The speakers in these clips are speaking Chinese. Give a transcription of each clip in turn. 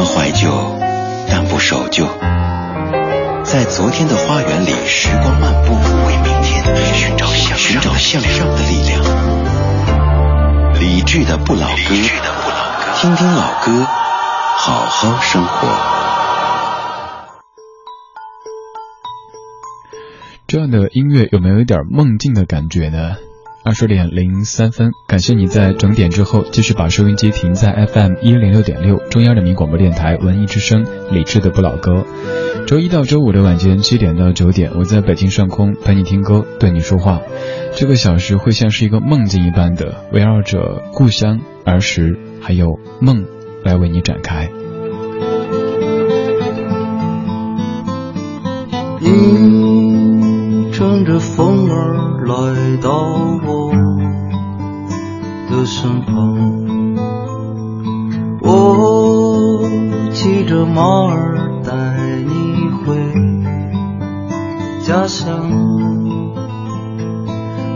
么怀旧，但不守旧。在昨天的花园里，时光漫步，为明天寻找向寻找向上的力量。理智的不老歌，听听老歌，好好生活。这样的音乐有没有一点梦境的感觉呢？二十点零三分，感谢你在整点之后继续把收音机停在 FM 一零六点六，中央人民广播电台文艺之声，理智的不老歌。周一到周五的晚间七点到九点，我在北京上空陪你听歌，对你说话。这个小时会像是一个梦境一般的，围绕着故乡、儿时还有梦来为你展开。乘着风儿来到我的身旁，我骑着马儿带你回。家乡，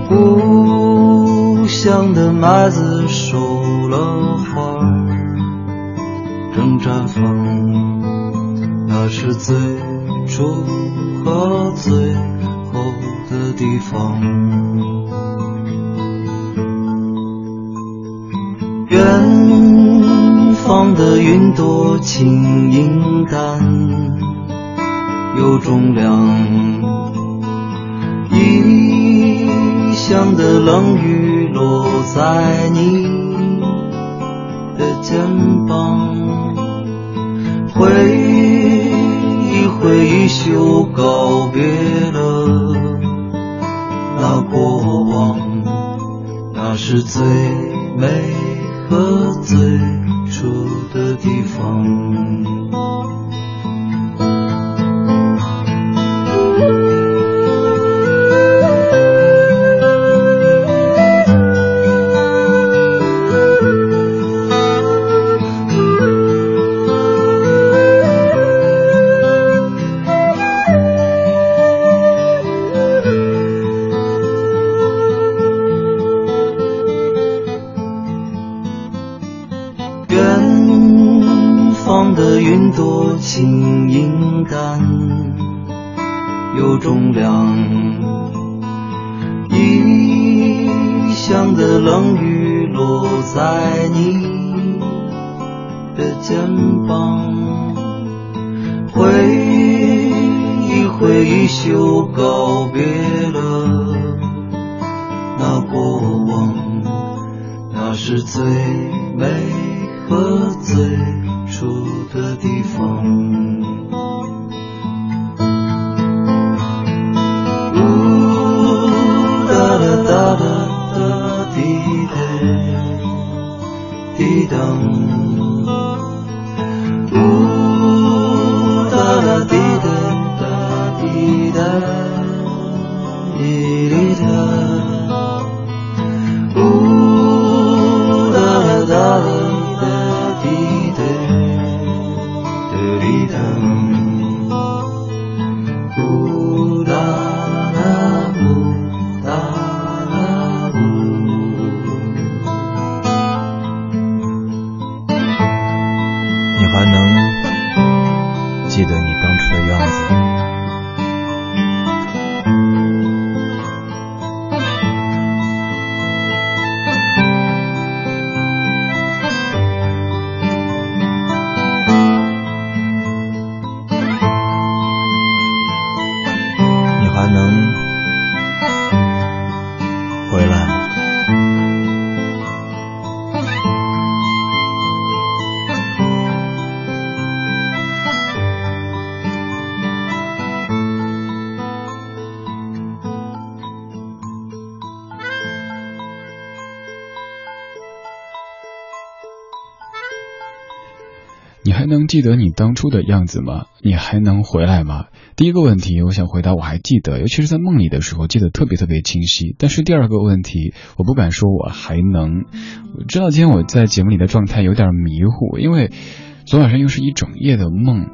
故乡的麦子熟了，花儿正绽放。那是最初和最后的地方。远方的云朵轻盈淡，有重量。异乡的冷雨落在你的肩膀，挥一挥衣袖，告别了是最美和最初的地方。一等。得你当初的样子吗？你还能回来吗？第一个问题，我想回答我还记得，尤其是在梦里的时候，记得特别特别清晰。但是第二个问题，我不敢说我还能。我知道今天我在节目里的状态有点迷糊，因为昨晚上又是一整夜的梦。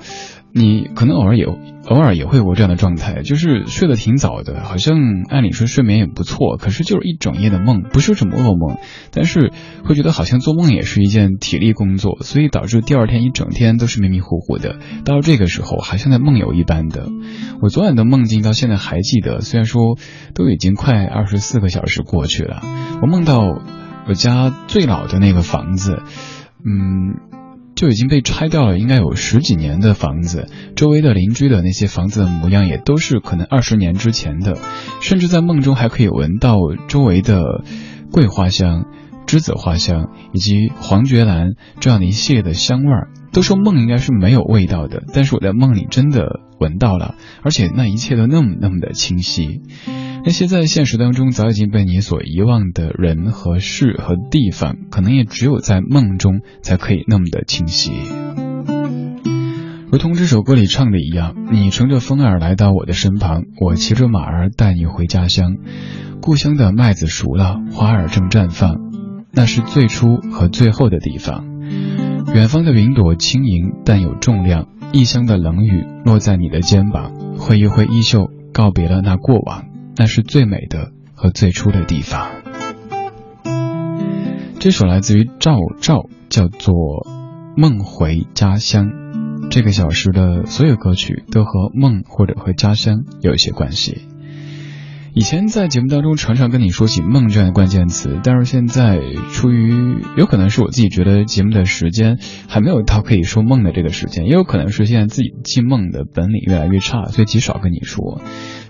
你可能偶尔也偶尔也会有过这样的状态，就是睡得挺早的，好像按理说睡眠也不错，可是就是一整夜的梦，不是什么噩梦，但是会觉得好像做梦也是一件体力工作，所以导致第二天一整天都是迷迷糊糊的。到这个时候，还像在梦游一般的。我昨晚的梦境到现在还记得，虽然说都已经快二十四个小时过去了，我梦到我家最老的那个房子，嗯。就已经被拆掉了，应该有十几年的房子，周围的邻居的那些房子的模样也都是可能二十年之前的，甚至在梦中还可以闻到周围的桂花香、栀子花香以及黄爵兰这样的一系列的香味儿。都说梦应该是没有味道的，但是我在梦里真的闻到了，而且那一切都那么那么的清晰。那些在现实当中早已经被你所遗忘的人和事和地方，可能也只有在梦中才可以那么的清晰。如同这首歌里唱的一样，你乘着风儿来到我的身旁，我骑着马儿带你回家乡。故乡的麦子熟了，花儿正绽放，那是最初和最后的地方。远方的云朵轻盈但有重量，异乡的冷雨落在你的肩膀，挥一挥衣袖，告别了那过往。那是最美的和最初的地方。这首来自于赵照，叫做《梦回家乡》。这个小时的所有歌曲都和梦或者和家乡有一些关系。以前在节目当中常常跟你说起梦这样的关键词，但是现在出于有可能是我自己觉得节目的时间还没有到可以说梦的这个时间，也有可能是现在自己记梦的本领越来越差，所以极少跟你说。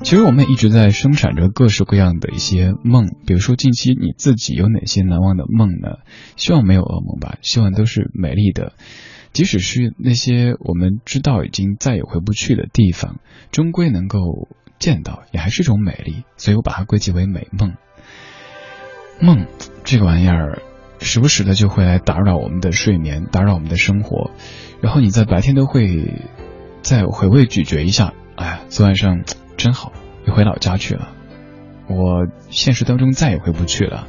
其实我们也一直在生产着各式各样的一些梦，比如说近期你自己有哪些难忘的梦呢？希望没有噩梦吧，希望都是美丽的。即使是那些我们知道已经再也回不去的地方，终归能够。见到也还是一种美丽，所以我把它归结为美梦。梦这个玩意儿，时不时的就会来打扰我们的睡眠，打扰我们的生活。然后你在白天都会再回味咀嚼一下，哎呀，昨晚上真好，又回老家去了。我现实当中再也回不去了，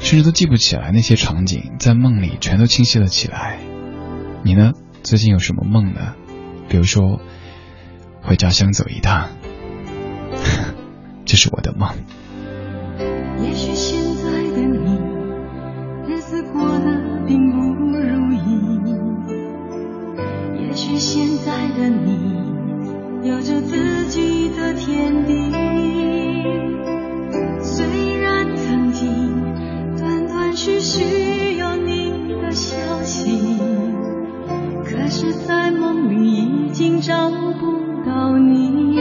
甚至都记不起来那些场景，在梦里全都清晰了起来。你呢？最近有什么梦呢？比如说回家乡走一趟。这是我的梦。也许现在的你，日子过得并不如意。也许现在的你，有着自己的天地。虽然曾经断断续续有你的消息，可是，在梦里已经找不到你。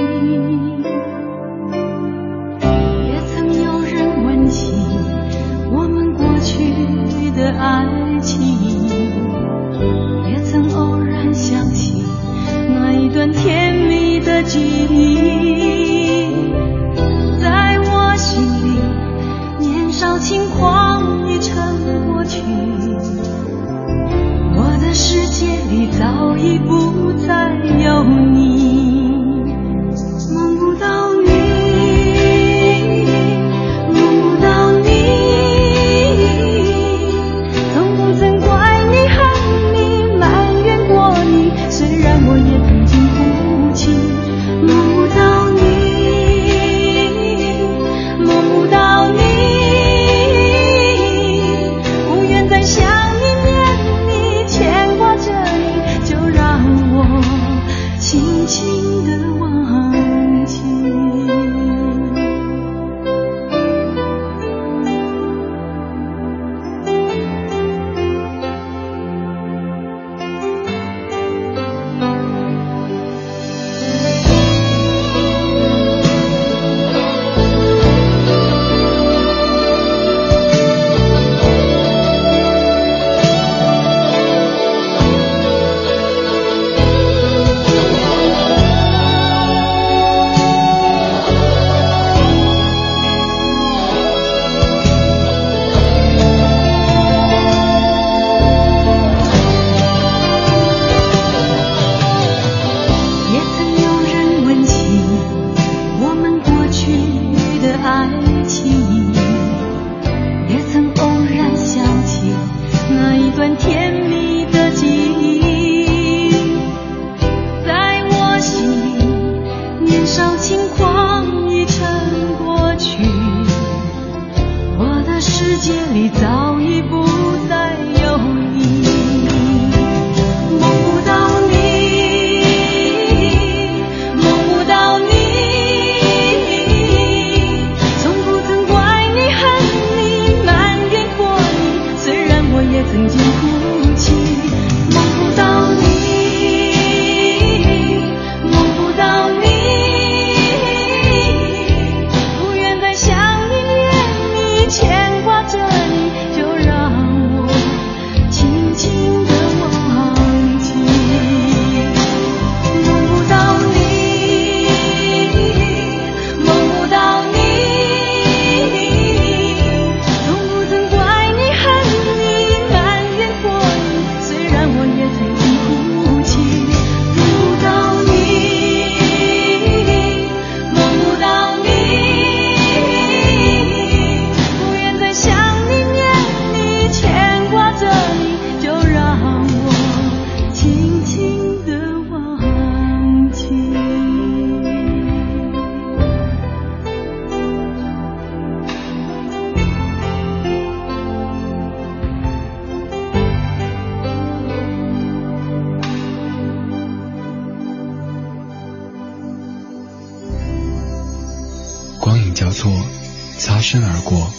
身而过。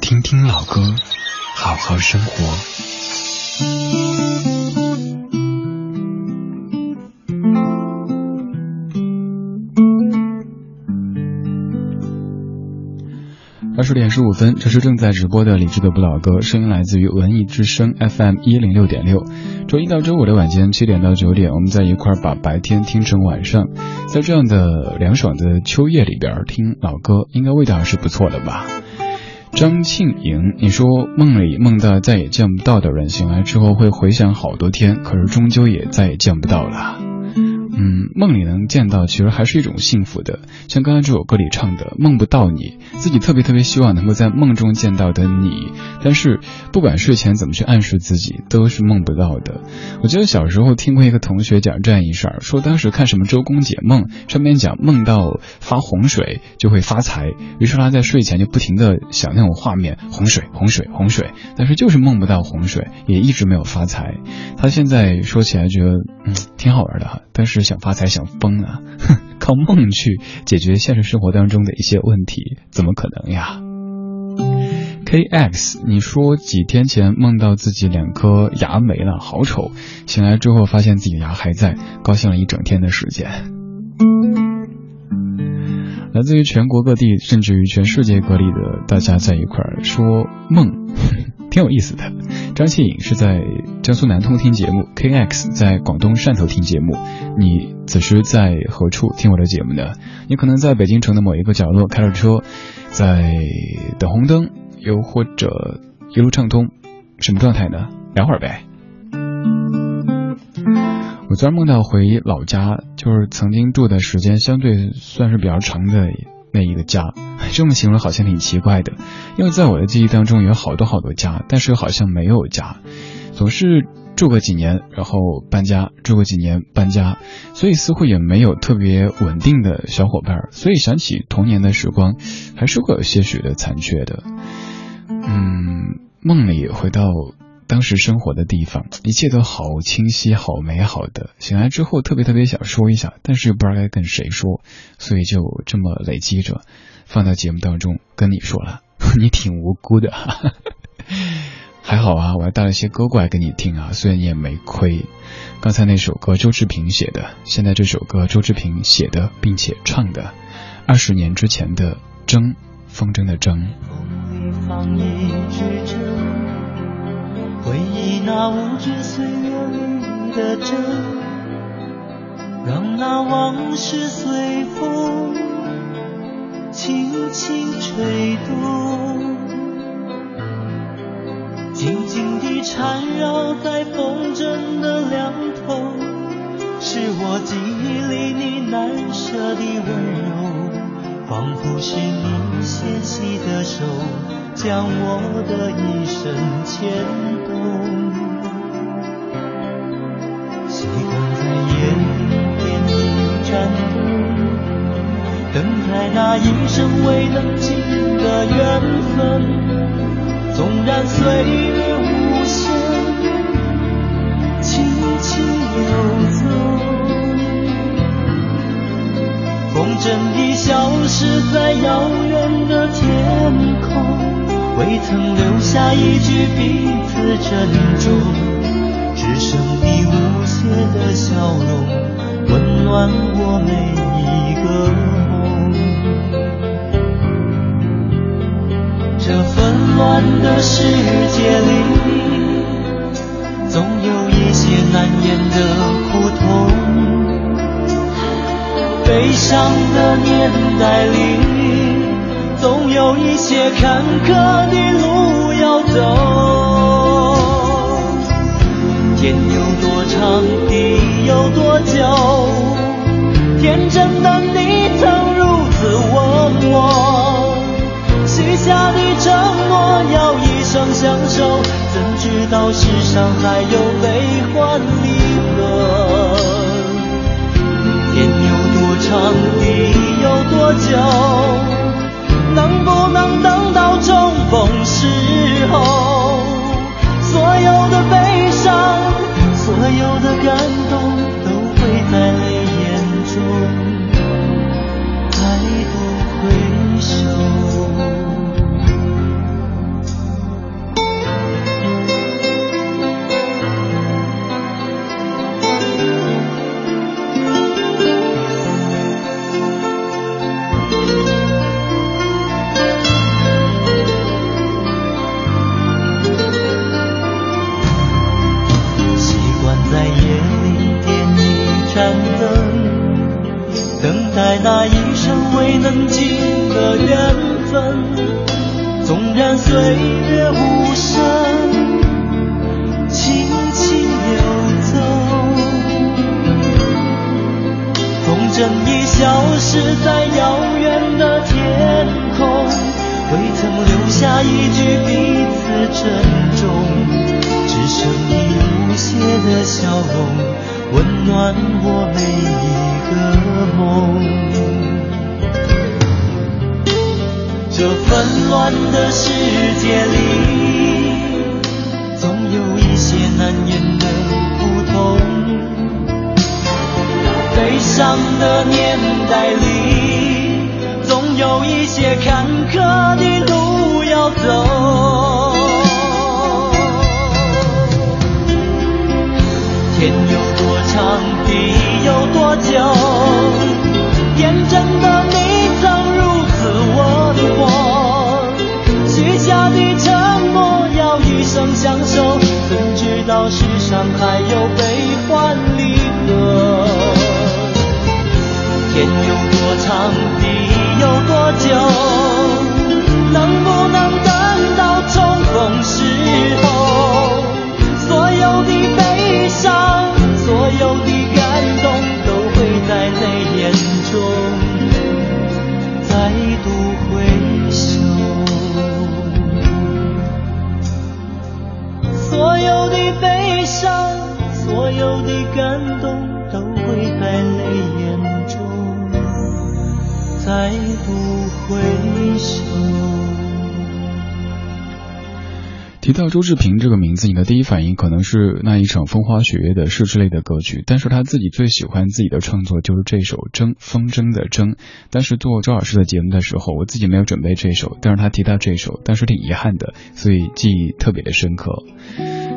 听听老歌，好好生活。二十点十五分，这是正在直播的李志的不老歌，声音来自于文艺之声 FM 一零六点六。周一到周五的晚间七点到九点，我们在一块把白天听成晚上，在这样的凉爽的秋夜里边听老歌，应该味道还是不错的吧？张庆莹，你说梦里梦到再也见不到的人，醒来之后会回想好多天，可是终究也再也见不到了。嗯，梦里能见到，其实还是一种幸福的。像刚才这首歌里唱的，梦不到你自己特别特别希望能够在梦中见到的你，但是不管睡前怎么去暗示自己，都是梦不到的。我记得小时候听过一个同学讲这样一事儿，说当时看什么周公解梦，上面讲梦到发洪水就会发财，于是他在睡前就不停的想那种画面，洪水洪水洪水，但是就是梦不到洪水，也一直没有发财。他现在说起来觉得嗯挺好玩的哈，但是。想发财想疯了，靠梦去解决现实生活当中的一些问题，怎么可能呀？K X，你说几天前梦到自己两颗牙没了，好丑。醒来之后发现自己牙还在，高兴了一整天的时间。来自于全国各地，甚至于全世界各地的大家在一块儿说梦。挺有意思的，张庆颖是在江苏南通听节目，K X 在广东汕头听节目。你此时在何处听我的节目呢？你可能在北京城的某一个角落开着车，在等红灯，又或者一路畅通，什么状态呢？聊会儿呗。我昨儿梦到回老家，就是曾经住的时间相对算是比较长的。那一个家，这么形容好像挺奇怪的，因为在我的记忆当中有好多好多家，但是又好像没有家，总是住个几年，然后搬家，住个几年搬家，所以似乎也没有特别稳定的小伙伴，所以想起童年的时光，还是会有些许的残缺的。嗯，梦里回到。当时生活的地方，一切都好清晰、好美好的。醒来之后，特别特别想说一下，但是又不知道该跟谁说，所以就这么累积着，放到节目当中跟你说了。你挺无辜的，还好啊，我还带了些歌过来给你听啊，虽然你也没亏。刚才那首歌周志平写的，现在这首歌周志平写的并且唱的，二十年之前的筝，风筝的筝。回忆那无知岁月里的真，让那往事随风轻轻吹动，静静地缠绕在风筝的两头，是我记忆里你难舍的温柔，仿佛是你纤细的手。将我的一生牵动，习惯在夜里点一盏灯，等待那一生未能尽的缘分。纵然岁月无声，轻轻游走，风筝已消失在遥远的天空。未曾留下一句彼此珍重，只剩你无邪的笑容，温暖我每一个梦。这纷乱的世界里，总有一些难言的苦痛。悲伤的年代里。总有一些坎坷的路要走，天有多长，地有多久？天真的你曾如此问我，许下的承诺要一生相守，怎知道世上还有悲欢离合？天有多长，地有多久？能不能等到重逢时候，所有的悲伤，所有的感动，界里，总有一些难言的苦痛。悲伤的年代里，总有一些坎坷的路要走。周志平这个名字，你的第一反应可能是那一场风花雪月的事之类的歌曲。但是他自己最喜欢自己的创作就是这首《筝》，风筝的筝。但是做周老师的节目的时候，我自己没有准备这首，但是他提到这首，但是挺遗憾的，所以记忆特别的深刻。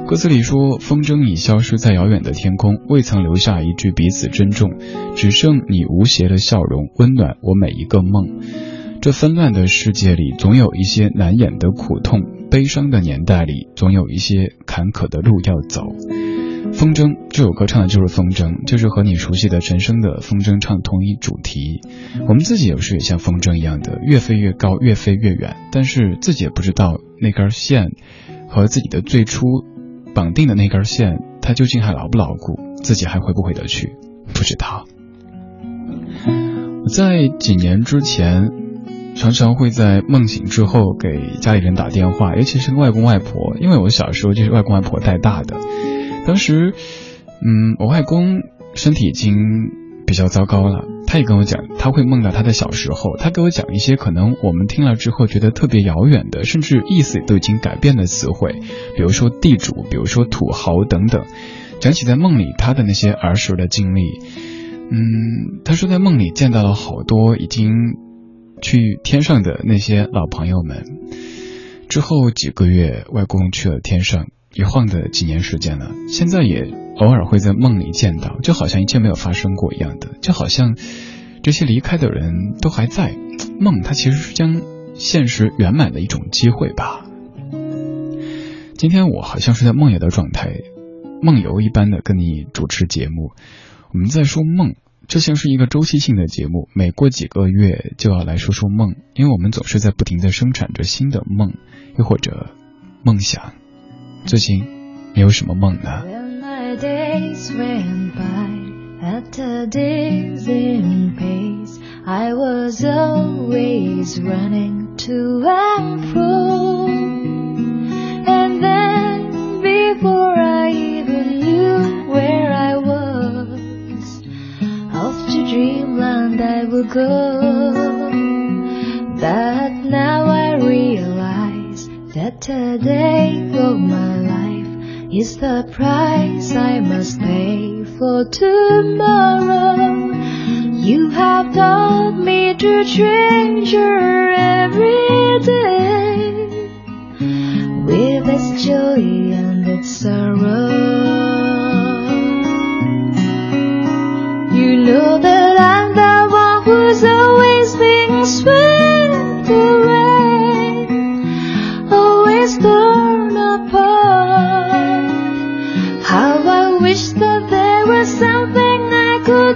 歌词里说：“风筝已消失在遥远的天空，未曾留下一句彼此珍重，只剩你无邪的笑容，温暖我每一个梦。”这纷乱的世界里，总有一些难掩的苦痛；悲伤的年代里，总有一些坎坷的路要走。风筝这首歌唱的就是风筝，就是和你熟悉的陈升的《风筝》唱同一主题。我们自己有时也像风筝一样的，越飞越高，越飞越远，但是自己也不知道那根线和自己的最初绑定的那根线，它究竟还牢不牢固，自己还回不回得去，不知道。我在几年之前。常常会在梦醒之后给家里人打电话，尤其是外公外婆，因为我小时候就是外公外婆带大的。当时，嗯，我外公身体已经比较糟糕了，他也跟我讲，他会梦到他的小时候，他给我讲一些可能我们听了之后觉得特别遥远的，甚至意思都已经改变的词汇，比如说地主，比如说土豪等等。讲起在梦里他的那些儿时的经历，嗯，他说在梦里见到了好多已经。去天上的那些老朋友们，之后几个月，外公去了天上，一晃的几年时间了。现在也偶尔会在梦里见到，就好像一切没有发生过一样的，就好像这些离开的人都还在。梦，它其实是将现实圆满的一种机会吧。今天我好像是在梦游的状态，梦游一般的跟你主持节目，我们在说梦。这像是一个周期性的节目，每过几个月就要来说说梦，因为我们总是在不停的生产着新的梦，又或者梦想。最近你有什么梦呢？dreamland I would go. But now I realize that today of my life is the price I must pay for tomorrow. You have taught me to treasure every day with its joy and its sorrow. You know that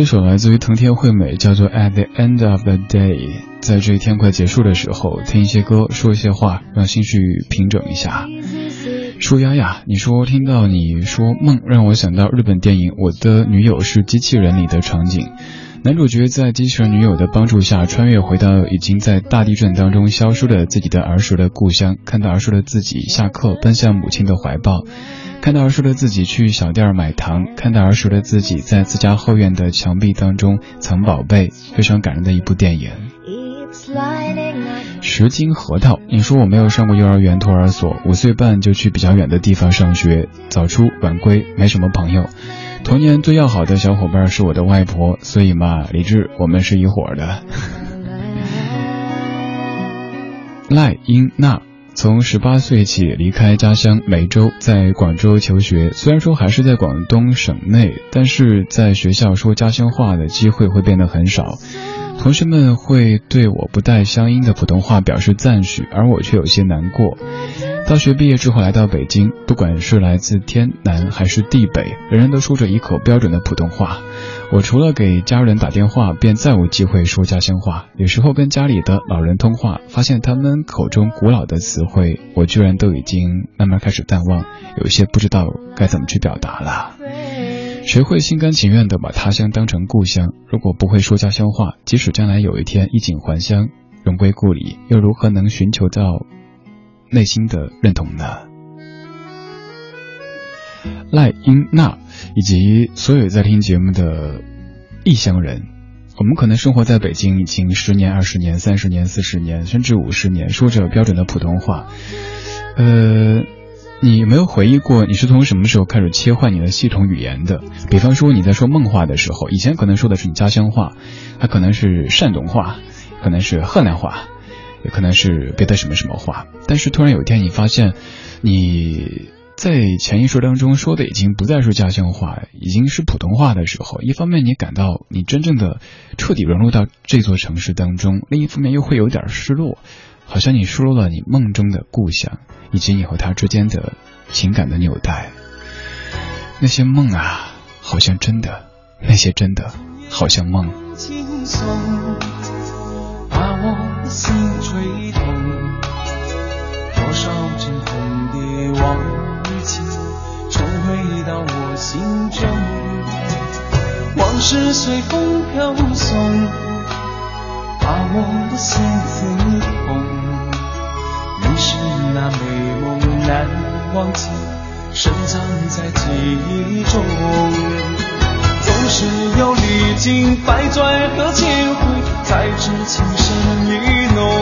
这首来自于藤田惠美，叫做《At the End of the Day》。在这一天快结束的时候，听一些歌，说一些话，让心绪平整一下。舒丫丫，你说听到你说梦，让我想到日本电影《我的女友是机器人》里的场景。男主角在机器人女友的帮助下，穿越回到已经在大地震当中消失的自己的儿时的故乡，看到儿时的自己下课奔向母亲的怀抱，看到儿时的自己去小店买糖，看到儿时的自己在自家后院的墙壁当中藏宝贝，非常感人的一部电影。十斤核桃，你说我没有上过幼儿园托儿所，五岁半就去比较远的地方上学，早出晚归，没什么朋友。童年最要好的小伙伴是我的外婆，所以嘛，李志我们是一伙的。赖英娜从十八岁起离开家乡梅州，在广州求学。虽然说还是在广东省内，但是在学校说家乡话的机会会变得很少。同学们会对我不带乡音的普通话表示赞许，而我却有些难过。大学毕业之后来到北京，不管是来自天南还是地北，人人都说着一口标准的普通话。我除了给家人打电话，便再无机会说家乡话。有时候跟家里的老人通话，发现他们口中古老的词汇，我居然都已经慢慢开始淡忘，有些不知道该怎么去表达了。谁会心甘情愿地把他乡当成故乡？如果不会说家乡话，即使将来有一天衣锦还乡，荣归故里，又如何能寻求到内心的认同呢？赖英娜以及所有在听节目的异乡人，我们可能生活在北京已经十年、二十年、三十年、四十年，甚至五十年，说着标准的普通话，呃。你有没有回忆过，你是从什么时候开始切换你的系统语言的？比方说你在说梦话的时候，以前可能说的是你家乡话，它可能是山东话，可能是河南话，也可能是别的什么什么话。但是突然有一天你发现，你在潜意识当中说的已经不再是家乡话，已经是普通话的时候，一方面你感到你真正的彻底融入到这座城市当中，另一方面又会有点失落。好像你输入了你梦中的故乡，以及你和他之间的情感的纽带。那些梦啊，好像真的；那些真的，好像梦。多少阵痛的往情，重回到我心中。往事随风飘送，把我的心刺痛。你是那美梦难忘记，深藏在记忆中。总是要历经百转和千回，才知情深意浓。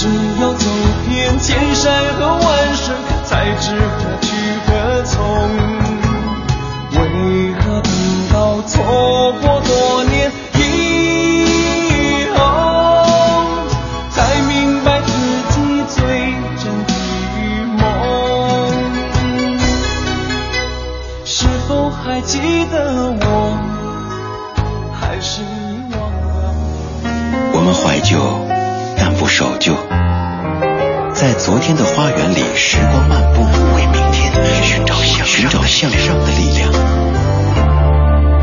总是要走遍千山和万水，才知何去何从。昨天的花园里，时光漫步，为明天寻找向寻找向上的力量。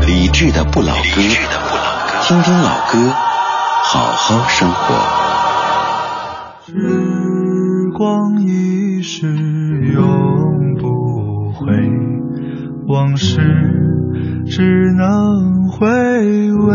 理智的不老歌，听听老歌，好好生活。时光一逝永不回，往事。只能回味，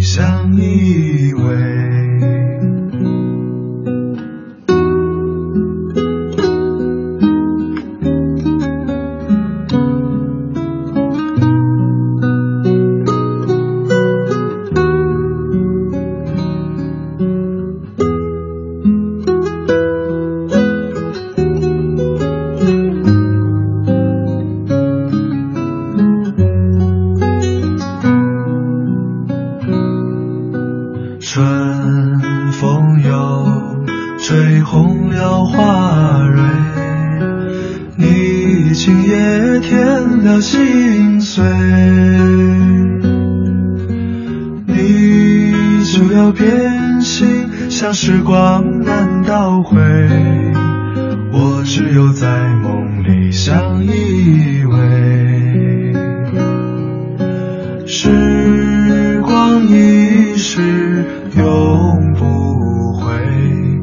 相依偎。永不回，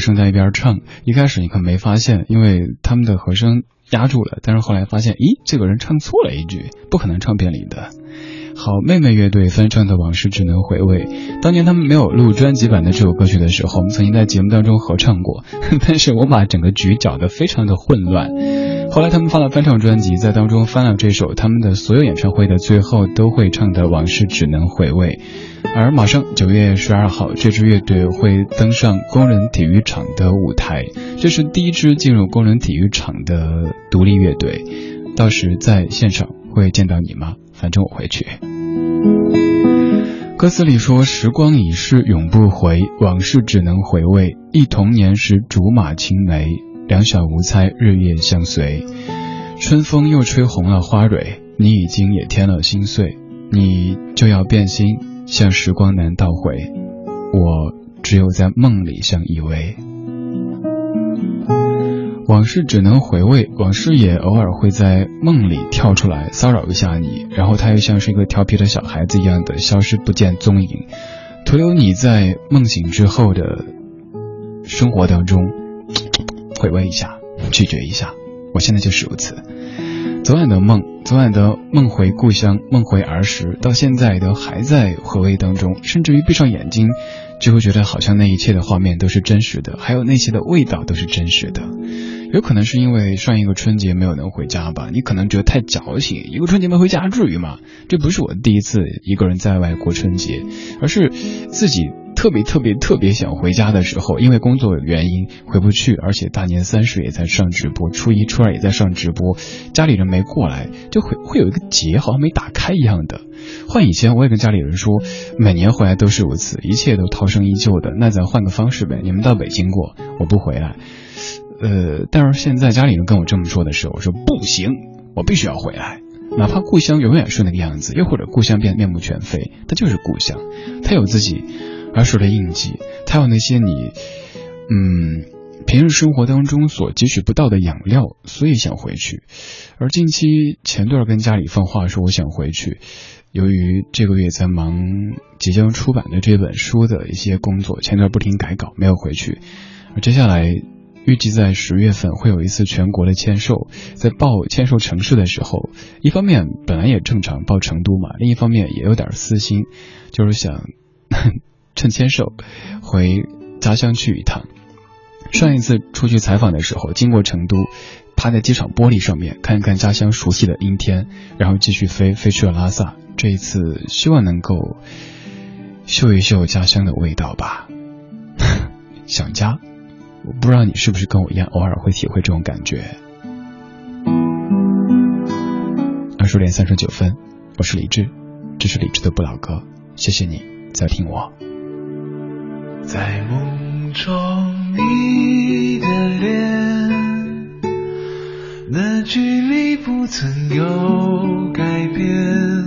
声在一边唱，一开始你可能没发现，因为他们的和声压住了，但是后来发现，咦，这个人唱错了一句，不可能唱片里的。好妹妹乐队翻唱的往事只能回味。当年他们没有录专辑版的这首歌曲的时候，我们曾经在节目当中合唱过，但是我把整个局搅得非常的混乱。后来他们发了翻唱专辑，在当中翻了这首他们的所有演唱会的最后都会唱的往事只能回味。而马上九月十二号，这支乐队会登上工人体育场的舞台，这是第一支进入工人体育场的独立乐队。到时在现场会见到你吗？反正我会去。歌词里说：“时光已逝永不回，往事只能回味。忆童年时竹马青梅，两小无猜日夜相随。春风又吹红了花蕊，你已经也添了心碎。你就要变心，像时光难倒回，我只有在梦里相依偎。”往事只能回味，往事也偶尔会在梦里跳出来骚扰一下你，然后他又像是一个调皮的小孩子一样的消失不见踪影，徒留你在梦醒之后的生活当中回味一下，拒绝一下。我现在就是如此。昨晚的梦，昨晚的梦回故乡，梦回儿时，到现在都还在回味当中，甚至于闭上眼睛，就会觉得好像那一切的画面都是真实的，还有那些的味道都是真实的。有可能是因为上一个春节没有能回家吧？你可能觉得太矫情，一个春节没回家至于吗？这不是我第一次一个人在外过春节，而是自己特别特别特别想回家的时候，因为工作原因回不去，而且大年三十也在上直播，初一初二也在上直播，家里人没过来，就会会有一个结好像没打开一样的。换以前我也跟家里人说，每年回来都是如此，一切都涛声依旧的。那咱换个方式呗，你们到北京过，我不回来。呃，但是现在家里人跟我这么说的时候，我说不行，我必须要回来，哪怕故乡永远是那个样子，又或者故乡变面目全非，它就是故乡，它有自己儿时的印记，它有那些你，嗯，平日生活当中所汲取不到的养料，所以想回去。而近期前段跟家里放话说我想回去，由于这个月在忙即将出版的这本书的一些工作，前段不停改稿，没有回去，而接下来。预计在十月份会有一次全国的签售。在报签售城市的时候，一方面本来也正常报成都嘛，另一方面也有点私心，就是想趁牵手回家乡去一趟。上一次出去采访的时候，经过成都，趴在机场玻璃上面看一看家乡熟悉的阴天，然后继续飞飞去了拉萨。这一次希望能够嗅一嗅家乡的味道吧。想家，我不知道你是不是跟我一样，偶尔会体会这种感觉。二十点三十九分，我是李志，这是李志的不老歌，谢谢你在听我。在梦中，你的脸，那距离不曾有改变，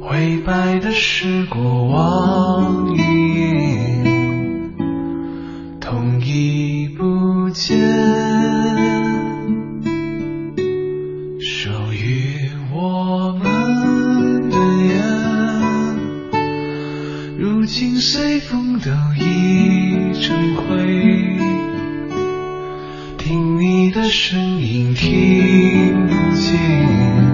灰白的是过往云烟，痛已不见，随风都已成灰，听你的声音听不见，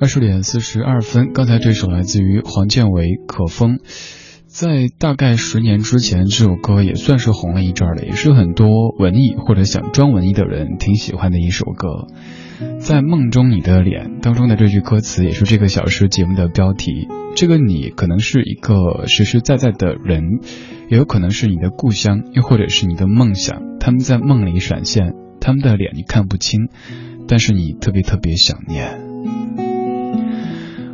二十点四十二分，刚才这首来自于黄建为《可风》，在大概十年之前，这首歌也算是红了一阵儿了，也是很多文艺或者想装文艺的人挺喜欢的一首歌。在梦中你的脸当中的这句歌词，也是这个小时节目的标题。这个你可能是一个实实在在的人，也有可能是你的故乡，又或者是你的梦想。他们在梦里闪现，他们的脸你看不清，但是你特别特别想念。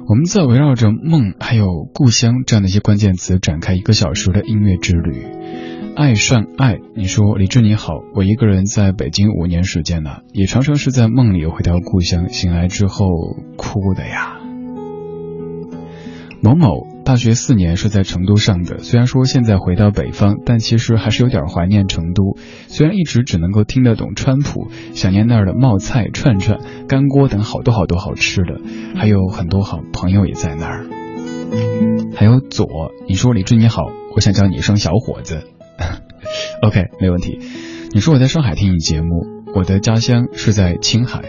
我们在围绕着梦还有故乡这样的一些关键词展开一个小时的音乐之旅。爱上爱，你说李志你好，我一个人在北京五年时间了，也常常是在梦里回到故乡，醒来之后哭的呀。某某大学四年是在成都上的，虽然说现在回到北方，但其实还是有点怀念成都。虽然一直只能够听得懂川普，想念那儿的冒菜、串串、干锅等好多好多好吃的，还有很多好朋友也在那儿。还有左，你说李志你好，我想叫你一声小伙子。OK，没问题。你说我在上海听你节目，我的家乡是在青海。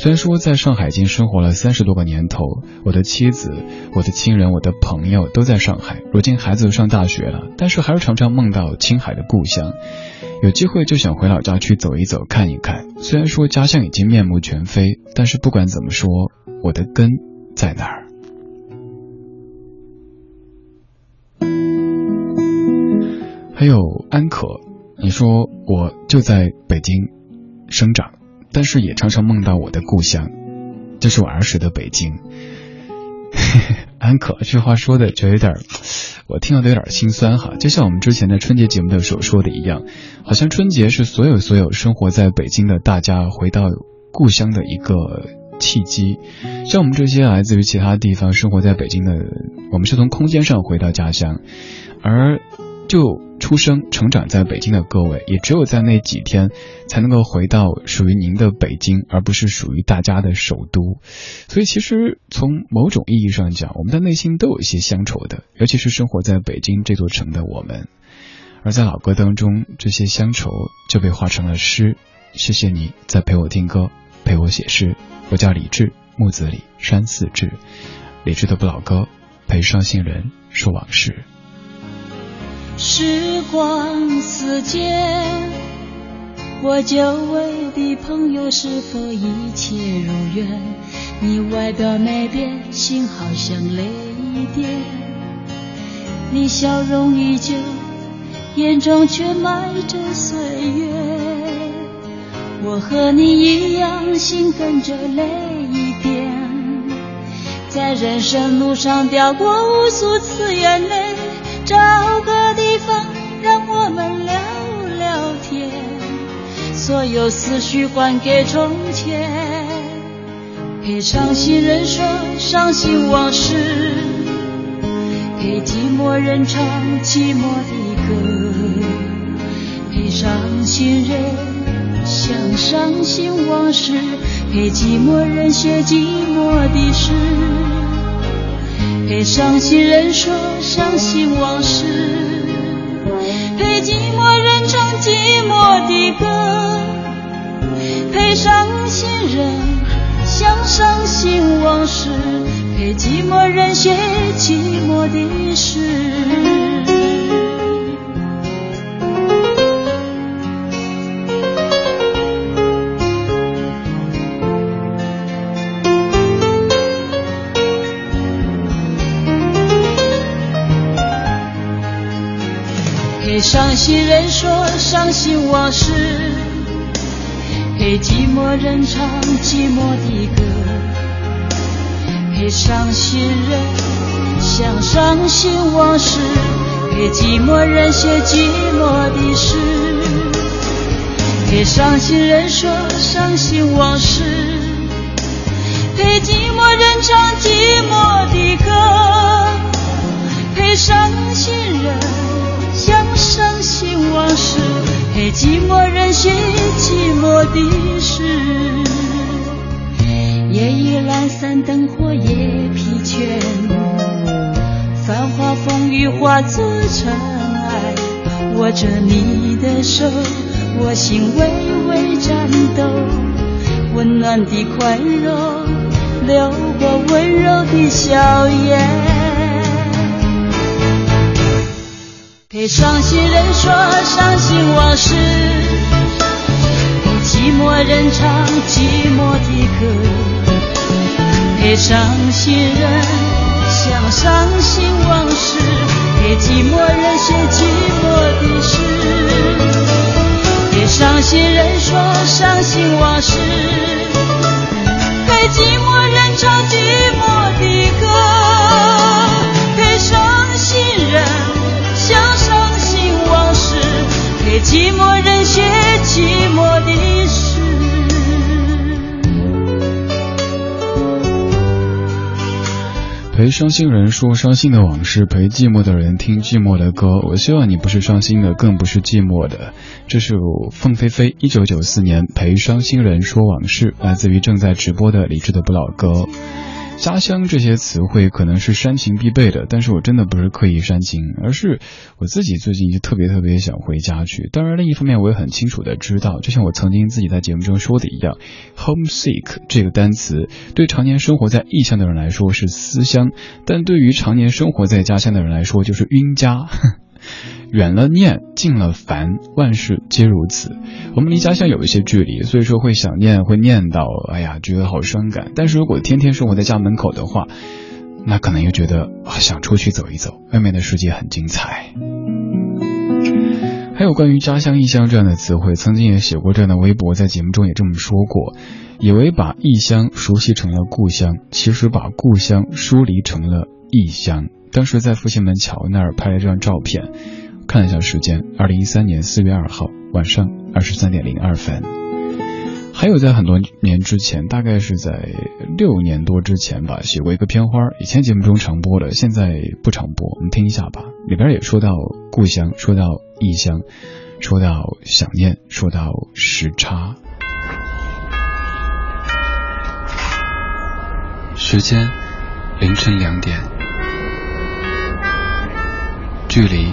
虽然说在上海已经生活了三十多个年头，我的妻子、我的亲人、我的朋友都在上海。如今孩子都上大学了，但是还是常常梦到青海的故乡。有机会就想回老家去走一走、看一看。虽然说家乡已经面目全非，但是不管怎么说，我的根在哪儿？还有安可，你说我就在北京生长。但是也常常梦到我的故乡，这是我儿时的北京。安可这话说的就有点，我听了都有点心酸哈。就像我们之前的春节节目的所说的一样，好像春节是所有所有生活在北京的大家回到故乡的一个契机。像我们这些来自于其他地方生活在北京的，我们是从空间上回到家乡，而就。出生、成长在北京的各位，也只有在那几天，才能够回到属于您的北京，而不是属于大家的首都。所以，其实从某种意义上讲，我们的内心都有一些乡愁的，尤其是生活在北京这座城的我们。而在老歌当中，这些乡愁就被化成了诗。谢谢你在陪我听歌，陪我写诗。我叫李志，木子李，山寺志。李志的不老歌，陪伤心人说往事。时光似箭，我久违的朋友是否一切如愿？你外表没变，心好像泪点。你笑容依旧，眼中却埋着岁月。我和你一样，心跟着泪点，在人生路上掉过无数次眼泪。找个方让我们聊聊天，所有思绪还给从前，陪伤心人说伤心往事，陪寂寞人唱寂寞的歌，陪伤心人想伤心往事，陪寂寞人写寂寞的诗。陪伤心人说伤心往事，陪寂寞人唱寂寞的歌，陪伤心人想伤心往事，陪寂寞人写寂寞的诗。伤心人说伤心往事，陪寂寞人唱寂寞的歌，陪伤心人想伤心往事，陪寂寞人写寂寞的诗，陪伤心人说伤心往事，陪寂寞人唱寂寞的歌，陪伤心人。伤心往事，陪寂寞人心寂寞的事。夜已阑珊，灯火也疲倦，繁华风雨化作尘埃。握着你的手，我心微微颤抖，温暖的宽容流过温柔的笑颜。陪伤心人说伤心往事，陪寂寞人唱寂寞的歌，陪伤心人想伤心往事，陪寂寞人写寂寞的诗。陪伤心人说伤心往事，陪寂寞人唱寂寞陪寂寞人写寂寞的诗，陪伤心人说伤心的往事，陪寂寞的人听寂寞的歌。我希望你不是伤心的，更不是寂寞的。这是凤飞飞一九九四年陪伤心人说往事，来自于正在直播的理智的不老歌。家乡这些词汇可能是煽情必备的，但是我真的不是刻意煽情，而是我自己最近就特别特别想回家去。当然，另一方面我也很清楚的知道，就像我曾经自己在节目中说的一样，homesick 这个单词对常年生活在异乡的人来说是思乡，但对于常年生活在家乡的人来说就是晕家。远了念，近了烦，万事皆如此。我们离家乡有一些距离，所以说会想念，会念叨，哎呀，觉得好伤感。但是如果天天生活在家门口的话，那可能又觉得想出去走一走，外面的世界很精彩。还有关于家乡、异乡这样的词汇，曾经也写过这样的微博，在节目中也这么说过，以为把异乡熟悉成了故乡，其实把故乡疏离成了异乡。当时在复兴门桥那儿拍了这张照片，看一下时间，二零一三年四月二号晚上二十三点零二分。还有在很多年之前，大概是在六年多之前吧，写过一个片花，以前节目中常播的，现在不常播，我们听一下吧。里边也说到故乡，说到异乡，说到想念，说到时差。时间凌晨两点。距离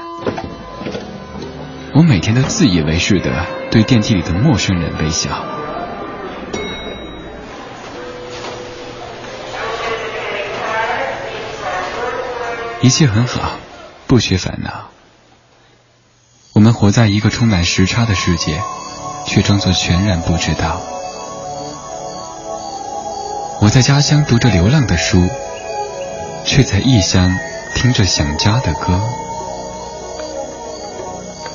我每天都自以为是的对电梯里的陌生人微笑。一切很好，不缺烦恼。我们活在一个充满时差的世界，却装作全然不知道。我在家乡读着流浪的书，却在异乡听着想家的歌。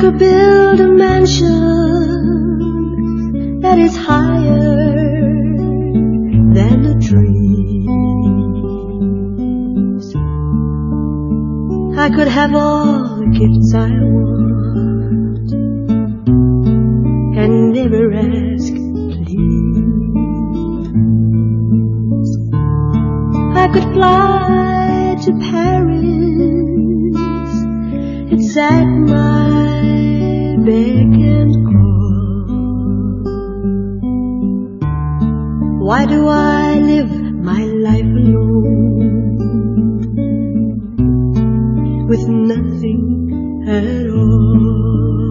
Could build a mansion that is higher than the trees. I could have all the gifts I want and never ask please. I could fly Why do I live my life alone with nothing at all?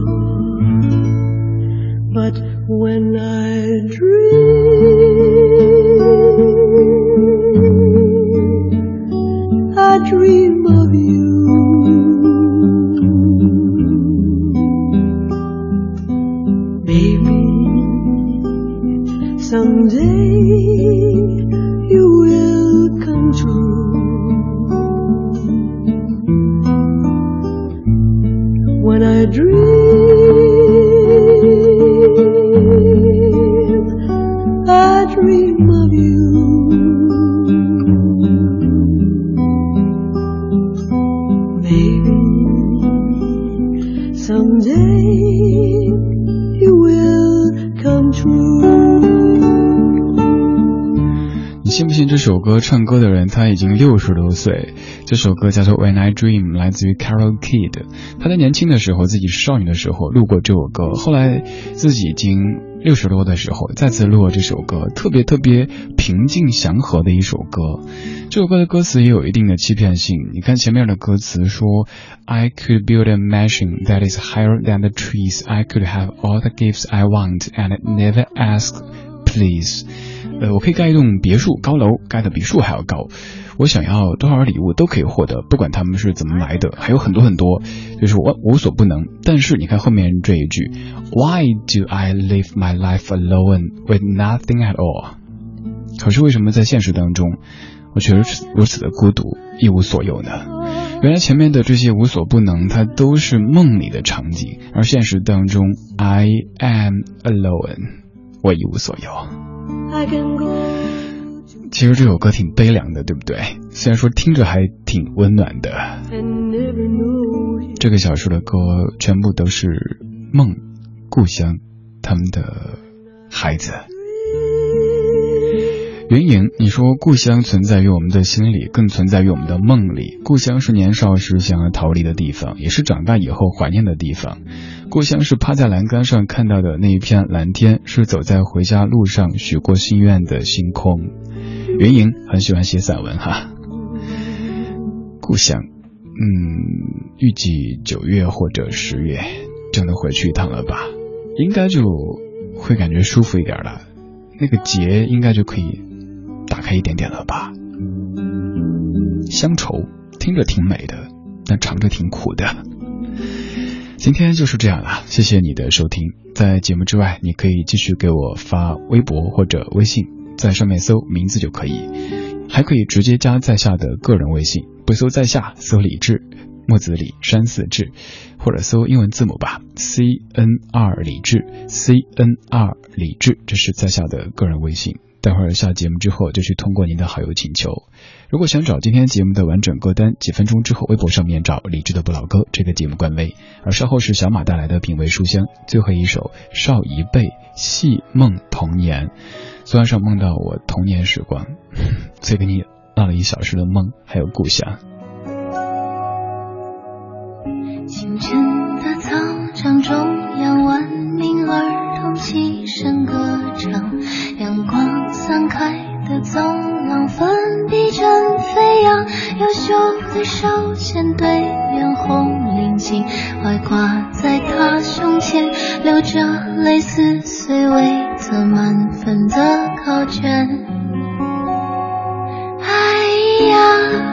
唱歌的人他已经六十多岁？这首歌叫做《When I Dream》，来自于 Carol Kid。他在年轻的时候，自己少女的时候录过这首歌，后来自己已经六十多的时候再次录了这首歌，特别特别平静祥和的一首歌。这首歌的歌词也有一定的欺骗性。你看前面的歌词说：“I could build a mansion that is higher than the trees. I could have all the gifts I want and never ask please。”呃，我可以盖一栋别墅高楼，盖的比树还要高。我想要多少礼物都可以获得，不管他们是怎么来的，还有很多很多，就是我无所不能。但是你看后面这一句，Why do I live my life alone with nothing at all？可是为什么在现实当中，我却如此如此的孤独，一无所有呢？原来前面的这些无所不能，它都是梦里的场景，而现实当中，I am alone，我一无所有。其实这首歌挺悲凉的，对不对？虽然说听着还挺温暖的。这个小说的歌全部都是梦、故乡，他们的孩子。云影，你说故乡存在于我们的心里，更存在于我们的梦里。故乡是年少时想要逃离的地方，也是长大以后怀念的地方。故乡是趴在栏杆上看到的那一片蓝天，是走在回家路上许过心愿的星空。云莹很喜欢写散文哈。故乡，嗯，预计九月或者十月就能回去一趟了吧？应该就会感觉舒服一点了，那个结应该就可以打开一点点了吧？乡愁听着挺美的，但尝着挺苦的。今天就是这样了，谢谢你的收听。在节目之外，你可以继续给我发微博或者微信。在上面搜名字就可以，还可以直接加在下的个人微信，不搜在下，搜李志，木子李山寺志，或者搜英文字母吧，C N R 李志，C N R 李志，这是在下的个人微信。待会儿下节目之后就去通过您的好友请求。如果想找今天节目的完整歌单，几分钟之后微博上面找李智的不老歌这个节目官微。而稍后是小马带来的品味书香，最后一首少一辈戏梦童年。昨晚上梦到我童年时光，所以给你闹了一小时的梦，还有故乡。清晨优秀的少先队员红领巾外挂在他胸前流着泪撕碎未曾满分的考卷。哎呀